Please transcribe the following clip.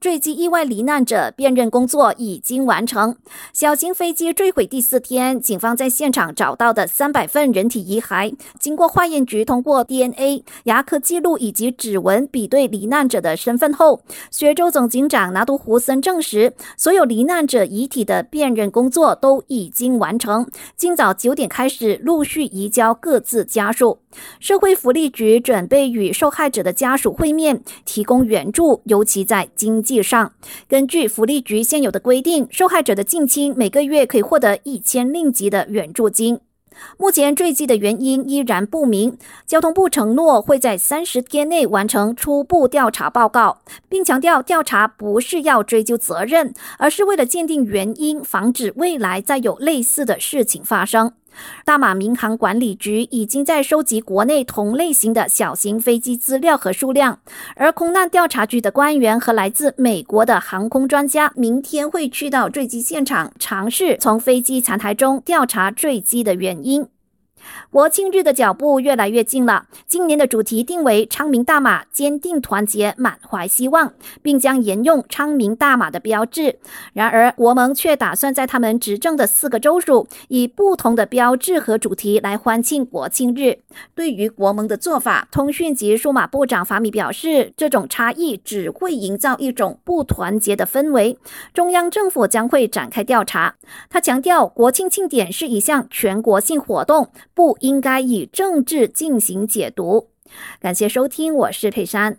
坠机意外罹难者辨认工作已经完成。小型飞机坠毁第四天，警方在现场找到的三百份人体遗骸，经过化验局通过 DNA、牙科记录以及指纹比对罹难者的身份后，雪州总警长拿督胡森证实，所有罹难者遗体的辨认工作都已经完成。今早九点开始陆续移交各自家属。社会福利局准备与受害者的家属会面，提供援助，尤其在经济上。根据福利局现有的规定，受害者的近亲每个月可以获得一千令吉的援助金。目前坠机的原因依然不明，交通部承诺会在三十天内完成初步调查报告，并强调调查不是要追究责任，而是为了鉴定原因，防止未来再有类似的事情发生。大马民航管理局已经在收集国内同类型的小型飞机资料和数量，而空难调查局的官员和来自美国的航空专家明天会去到坠机现场，尝试从飞机残骸中调查坠机的原因。国庆日的脚步越来越近了。今年的主题定为“昌明大马，坚定团结，满怀希望”，并将沿用“昌明大马”的标志。然而，国盟却打算在他们执政的四个州属，以不同的标志和主题来欢庆国庆日。对于国盟的做法，通讯及数码部长法米表示，这种差异只会营造一种不团结的氛围。中央政府将会展开调查。他强调，国庆庆典是一项全国性活动。不应该以政治进行解读。感谢收听，我是佩珊。